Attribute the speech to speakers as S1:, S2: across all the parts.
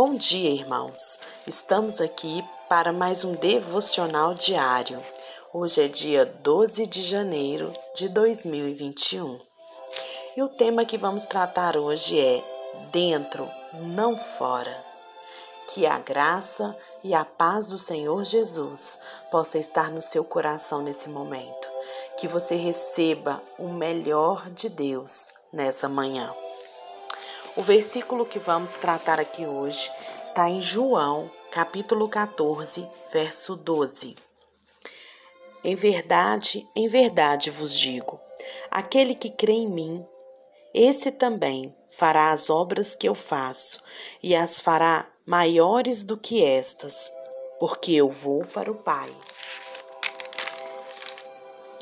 S1: Bom dia, irmãos. Estamos aqui para mais um devocional diário. Hoje é dia 12 de janeiro de 2021. E o tema que vamos tratar hoje é Dentro, não fora. Que a graça e a paz do Senhor Jesus possa estar no seu coração nesse momento. Que você receba o melhor de Deus nessa manhã. O versículo que vamos tratar aqui hoje está em João, capítulo 14, verso 12. Em verdade, em verdade vos digo: aquele que crê em mim, esse também fará as obras que eu faço, e as fará maiores do que estas, porque eu vou para o Pai.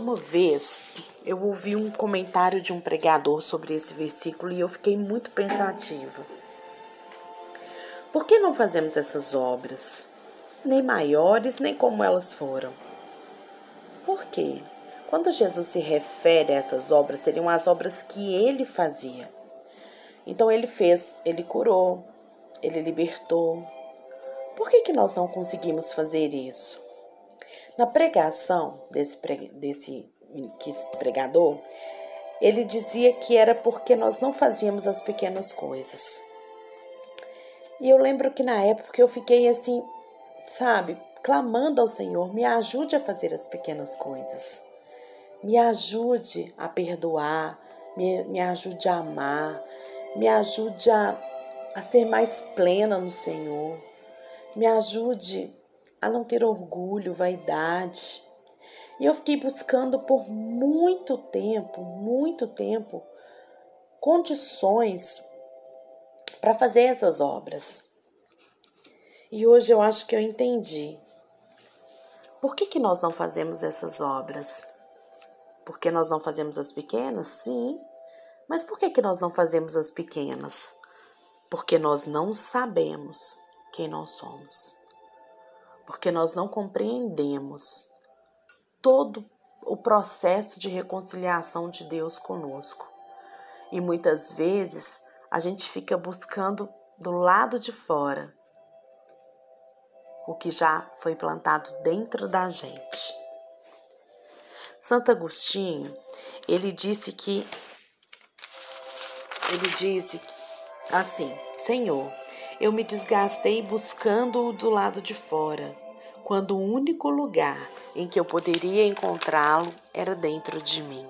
S1: Uma vez eu ouvi um comentário de um pregador sobre esse versículo e eu fiquei muito pensativa. Por que não fazemos essas obras? Nem maiores, nem como elas foram. Por quê? Quando Jesus se refere a essas obras, seriam as obras que ele fazia. Então ele fez, ele curou, ele libertou. Por que, que nós não conseguimos fazer isso? Na pregação desse, desse pregador, ele dizia que era porque nós não fazíamos as pequenas coisas. E eu lembro que na época eu fiquei assim, sabe, clamando ao Senhor, me ajude a fazer as pequenas coisas. Me ajude a perdoar, me, me ajude a amar, me ajude a, a ser mais plena no Senhor. Me ajude a não ter orgulho, vaidade. E eu fiquei buscando por muito tempo, muito tempo, condições para fazer essas obras. E hoje eu acho que eu entendi. Por que, que nós não fazemos essas obras? Porque nós não fazemos as pequenas? Sim. Mas por que, que nós não fazemos as pequenas? Porque nós não sabemos quem nós somos. Porque nós não compreendemos todo o processo de reconciliação de Deus conosco. E muitas vezes a gente fica buscando do lado de fora o que já foi plantado dentro da gente. Santo Agostinho, ele disse que ele disse assim: Senhor, eu me desgastei buscando-o do lado de fora, quando o único lugar em que eu poderia encontrá-lo era dentro de mim.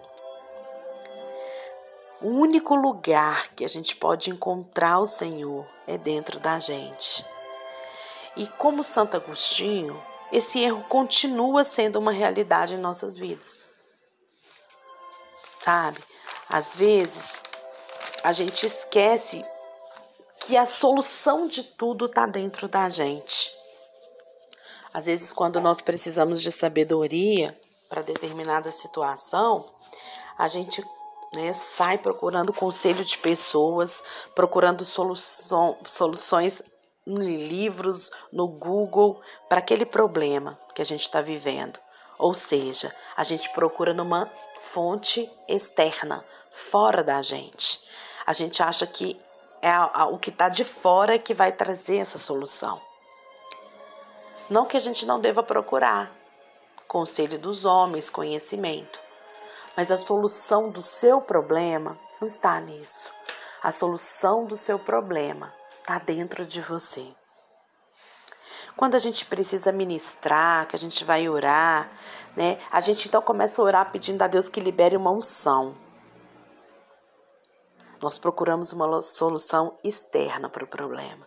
S1: O único lugar que a gente pode encontrar o Senhor é dentro da gente. E como Santo Agostinho, esse erro continua sendo uma realidade em nossas vidas. Sabe? Às vezes a gente esquece que a solução de tudo está dentro da gente. Às vezes, quando nós precisamos de sabedoria para determinada situação, a gente né, sai procurando conselho de pessoas, procurando solução, soluções em livros, no Google, para aquele problema que a gente está vivendo. Ou seja, a gente procura numa fonte externa, fora da gente. A gente acha que é o que está de fora que vai trazer essa solução. Não que a gente não deva procurar conselho dos homens, conhecimento, mas a solução do seu problema não está nisso. A solução do seu problema está dentro de você. Quando a gente precisa ministrar, que a gente vai orar, né? A gente então começa a orar pedindo a Deus que libere uma unção. Nós procuramos uma solução externa para o problema.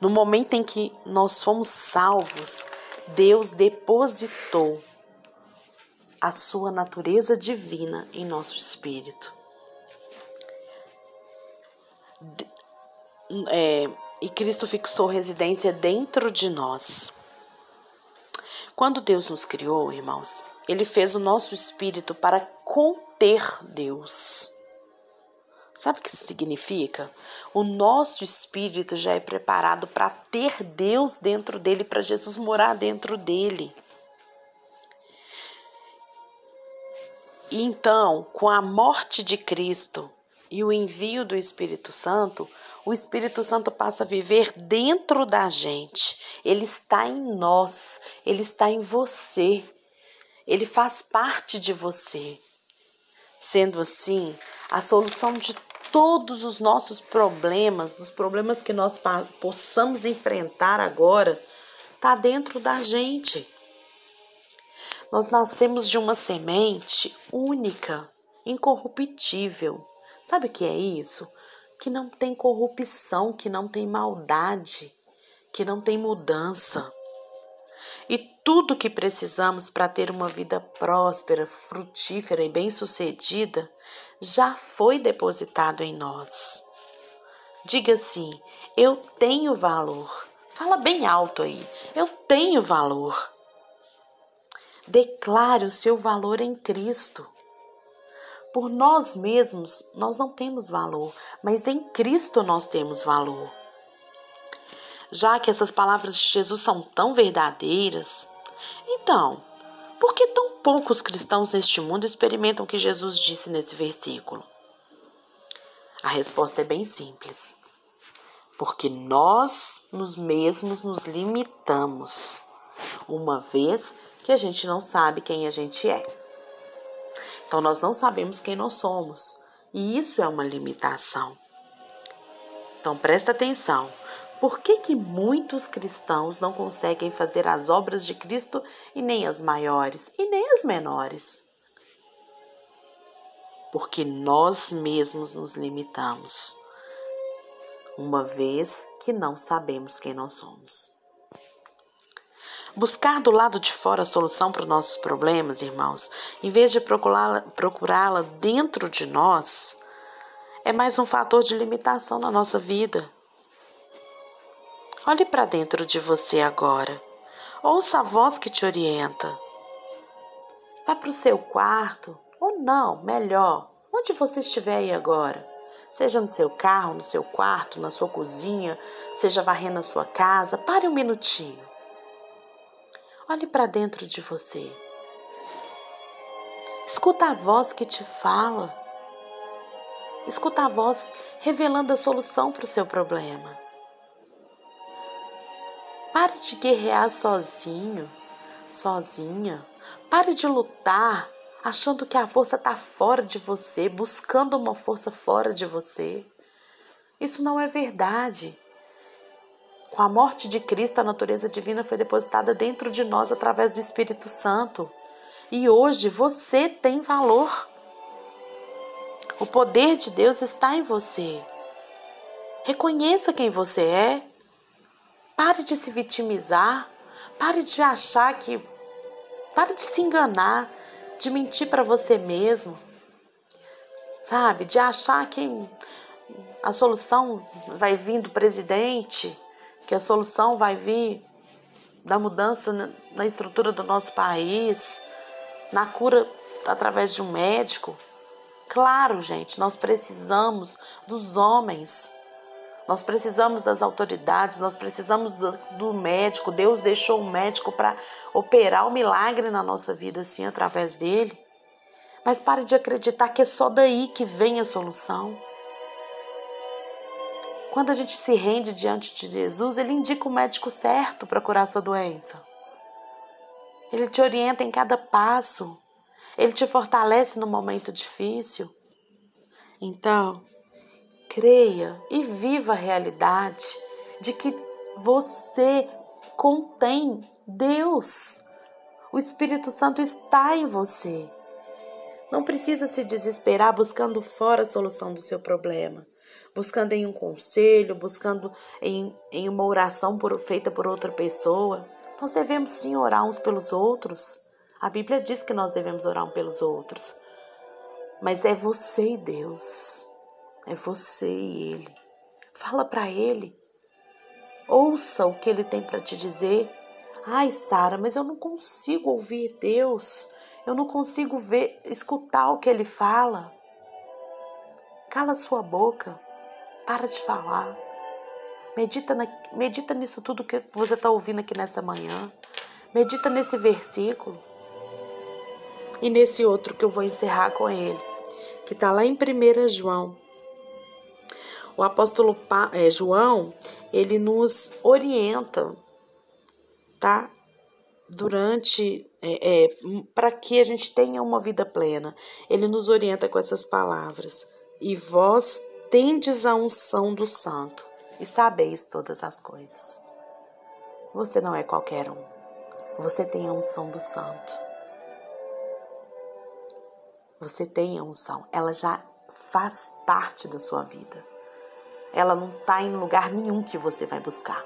S1: No momento em que nós fomos salvos, Deus depositou a sua natureza divina em nosso espírito. É, e Cristo fixou residência dentro de nós. Quando Deus nos criou, irmãos, Ele fez o nosso espírito para conter Deus. Sabe o que isso significa? O nosso espírito já é preparado para ter Deus dentro dele, para Jesus morar dentro dele. E então, com a morte de Cristo e o envio do Espírito Santo, o Espírito Santo passa a viver dentro da gente. Ele está em nós, ele está em você. Ele faz parte de você. Sendo assim, a solução de todos os nossos problemas, dos problemas que nós possamos enfrentar agora, está dentro da gente. Nós nascemos de uma semente única, incorruptível. Sabe o que é isso? Que não tem corrupção, que não tem maldade, que não tem mudança. E tudo que precisamos para ter uma vida próspera, frutífera e bem-sucedida já foi depositado em nós. Diga assim: eu tenho valor. Fala bem alto aí. Eu tenho valor. Declare o seu valor em Cristo. Por nós mesmos, nós não temos valor, mas em Cristo nós temos valor. Já que essas palavras de Jesus são tão verdadeiras, então, por que tão poucos cristãos neste mundo experimentam o que Jesus disse nesse versículo? A resposta é bem simples. Porque nós nos mesmos nos limitamos, uma vez que a gente não sabe quem a gente é. Então, nós não sabemos quem nós somos, e isso é uma limitação. Então, presta atenção. Por que, que muitos cristãos não conseguem fazer as obras de Cristo e nem as maiores e nem as menores? Porque nós mesmos nos limitamos, uma vez que não sabemos quem nós somos. Buscar do lado de fora a solução para os nossos problemas, irmãos, em vez de procurá-la procurá dentro de nós, é mais um fator de limitação na nossa vida. Olhe para dentro de você agora. Ouça a voz que te orienta. Vá para o seu quarto, ou não, melhor, onde você estiver aí agora. Seja no seu carro, no seu quarto, na sua cozinha, seja varrendo a sua casa, pare um minutinho. Olhe para dentro de você. Escuta a voz que te fala. Escuta a voz revelando a solução para o seu problema. Pare de guerrear sozinho, sozinha. Pare de lutar achando que a força está fora de você, buscando uma força fora de você. Isso não é verdade. Com a morte de Cristo, a natureza divina foi depositada dentro de nós através do Espírito Santo. E hoje você tem valor. O poder de Deus está em você. Reconheça quem você é. Pare de se vitimizar. Pare de achar que. Pare de se enganar, de mentir para você mesmo. Sabe? De achar que a solução vai vir do presidente que a solução vai vir da mudança na estrutura do nosso país, na cura através de um médico. Claro, gente, nós precisamos dos homens, nós precisamos das autoridades, nós precisamos do, do médico. Deus deixou o médico para operar o milagre na nossa vida, assim, através dele. Mas pare de acreditar que é só daí que vem a solução. Quando a gente se rende diante de Jesus, ele indica o médico certo para curar sua doença. Ele te orienta em cada passo. Ele te fortalece no momento difícil. Então, creia e viva a realidade de que você contém Deus. O Espírito Santo está em você. Não precisa se desesperar buscando fora a solução do seu problema buscando em um conselho, buscando em, em uma oração por, feita por outra pessoa. Nós devemos sim orar uns pelos outros. A Bíblia diz que nós devemos orar uns pelos outros. Mas é você e Deus. É você e Ele. Fala para Ele. Ouça o que Ele tem para te dizer. Ai, Sara, mas eu não consigo ouvir Deus. Eu não consigo ver, escutar o que Ele fala. Cala sua boca. Para de falar. Medita, na, medita nisso tudo que você está ouvindo aqui nessa manhã. Medita nesse versículo. E nesse outro que eu vou encerrar com ele, que está lá em 1 João. O apóstolo pa, é, João, ele nos orienta, tá? Durante, é, é, para que a gente tenha uma vida plena. Ele nos orienta com essas palavras. E vós tendes a unção do santo e sabeis todas as coisas. Você não é qualquer um. Você tem a unção do santo. Você tem a unção. Ela já faz parte da sua vida. Ela não está em lugar nenhum que você vai buscar.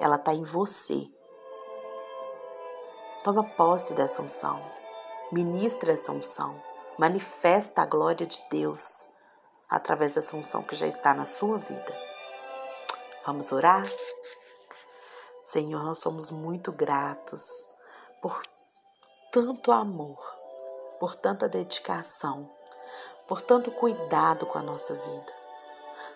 S1: Ela está em você. Toma posse dessa unção. Ministra essa unção. Manifesta a glória de Deus através dessa unção que já está na sua vida. Vamos orar? Senhor, nós somos muito gratos por tanto amor, por tanta dedicação, por tanto cuidado com a nossa vida.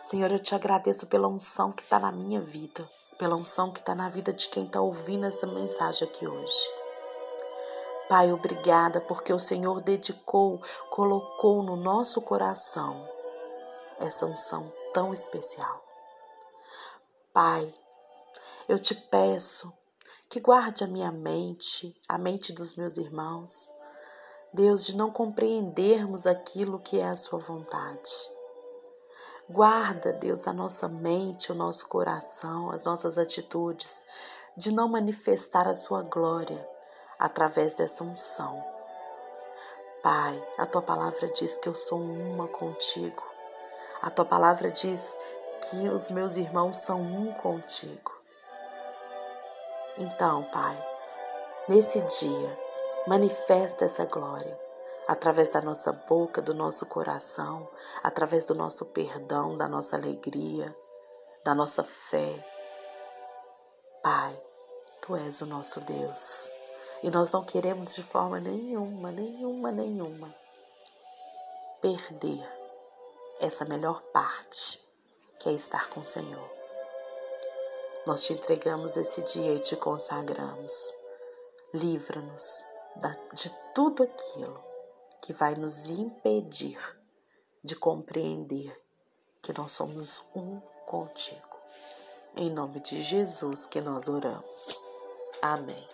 S1: Senhor, eu te agradeço pela unção que está na minha vida, pela unção que está na vida de quem está ouvindo essa mensagem aqui hoje. Pai, obrigada porque o Senhor dedicou, colocou no nosso coração essa unção tão especial. Pai, eu te peço que guarde a minha mente, a mente dos meus irmãos, Deus, de não compreendermos aquilo que é a Sua vontade. Guarda, Deus, a nossa mente, o nosso coração, as nossas atitudes, de não manifestar a Sua glória através dessa unção. Pai, a Tua palavra diz que eu sou uma contigo. A Tua palavra diz que os meus irmãos são um contigo. Então, Pai, nesse dia, manifesta essa glória através da nossa boca, do nosso coração, através do nosso perdão, da nossa alegria, da nossa fé. Pai, Tu és o nosso Deus e nós não queremos de forma nenhuma, nenhuma, nenhuma perder essa melhor parte que é estar com o Senhor. Nós te entregamos esse dia e te consagramos. Livra-nos de tudo aquilo que vai nos impedir de compreender que nós somos um contigo. Em nome de Jesus que nós oramos. Amém.